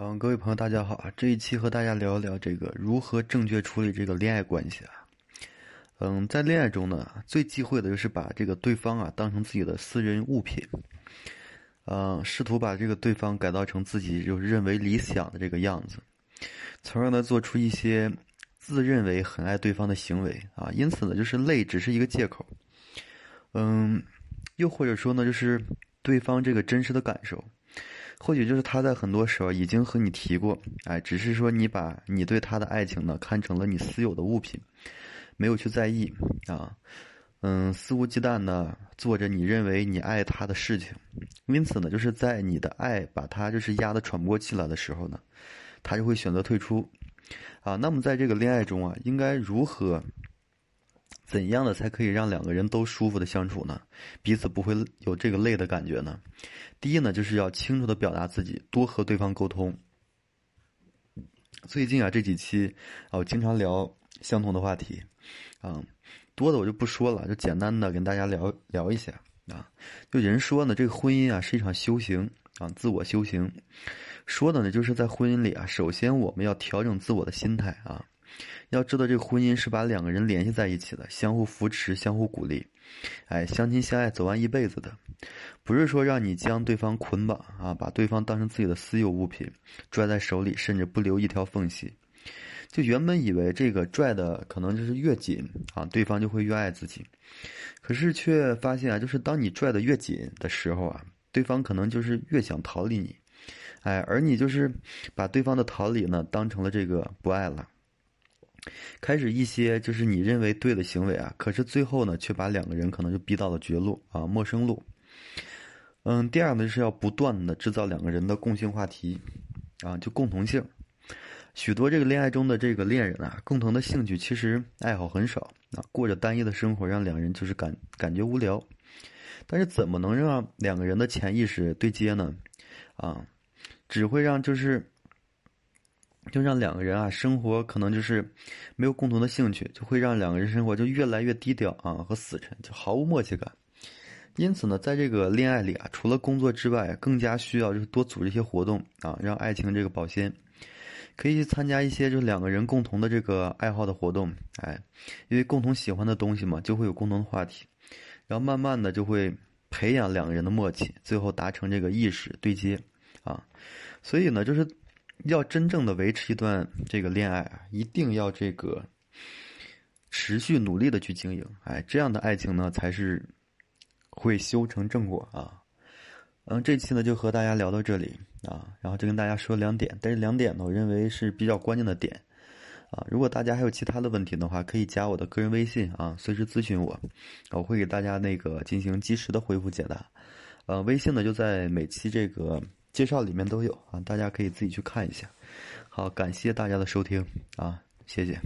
嗯，各位朋友，大家好啊！这一期和大家聊一聊这个如何正确处理这个恋爱关系啊。嗯，在恋爱中呢，最忌讳的就是把这个对方啊当成自己的私人物品，嗯，试图把这个对方改造成自己就是认为理想的这个样子，从而呢做出一些自认为很爱对方的行为啊。因此呢，就是累只是一个借口。嗯，又或者说呢，就是对方这个真实的感受。或许就是他在很多时候已经和你提过，哎，只是说你把你对他的爱情呢看成了你私有的物品，没有去在意啊，嗯，肆无忌惮的做着你认为你爱他的事情，因此呢，就是在你的爱把他就是压得喘不过气来的时候呢，他就会选择退出，啊，那么在这个恋爱中啊，应该如何？怎样的才可以让两个人都舒服的相处呢？彼此不会有这个累的感觉呢？第一呢，就是要清楚的表达自己，多和对方沟通。最近啊，这几期啊，我经常聊相同的话题，啊，多的我就不说了，就简单的跟大家聊聊一下啊。就人说呢，这个婚姻啊是一场修行啊，自我修行。说的呢，就是在婚姻里啊，首先我们要调整自我的心态啊。要知道，这个婚姻是把两个人联系在一起的，相互扶持、相互鼓励，哎，相亲相爱走完一辈子的，不是说让你将对方捆绑啊，把对方当成自己的私有物品，拽在手里，甚至不留一条缝隙。就原本以为这个拽的可能就是越紧啊，对方就会越爱自己，可是却发现啊，就是当你拽的越紧的时候啊，对方可能就是越想逃离你，哎，而你就是把对方的逃离呢当成了这个不爱了。开始一些就是你认为对的行为啊，可是最后呢，却把两个人可能就逼到了绝路啊，陌生路。嗯，第二呢是要不断的制造两个人的共性话题，啊，就共同性。许多这个恋爱中的这个恋人啊，共同的兴趣其实爱好很少啊，过着单一的生活，让两人就是感感觉无聊。但是怎么能让两个人的潜意识对接呢？啊，只会让就是。就让两个人啊，生活可能就是没有共同的兴趣，就会让两个人生活就越来越低调啊和死沉，就毫无默契感。因此呢，在这个恋爱里啊，除了工作之外，更加需要就是多组织一些活动啊，让爱情这个保鲜。可以去参加一些就是两个人共同的这个爱好的活动，哎，因为共同喜欢的东西嘛，就会有共同的话题，然后慢慢的就会培养两个人的默契，最后达成这个意识对接啊。所以呢，就是。要真正的维持一段这个恋爱啊，一定要这个持续努力的去经营，哎，这样的爱情呢才是会修成正果啊。嗯，这期呢就和大家聊到这里啊，然后就跟大家说两点，但是两点呢，我认为是比较关键的点啊。如果大家还有其他的问题的话，可以加我的个人微信啊，随时咨询我，我会给大家那个进行及时的回复解答。呃，微信呢就在每期这个。介绍里面都有啊，大家可以自己去看一下。好，感谢大家的收听啊，谢谢。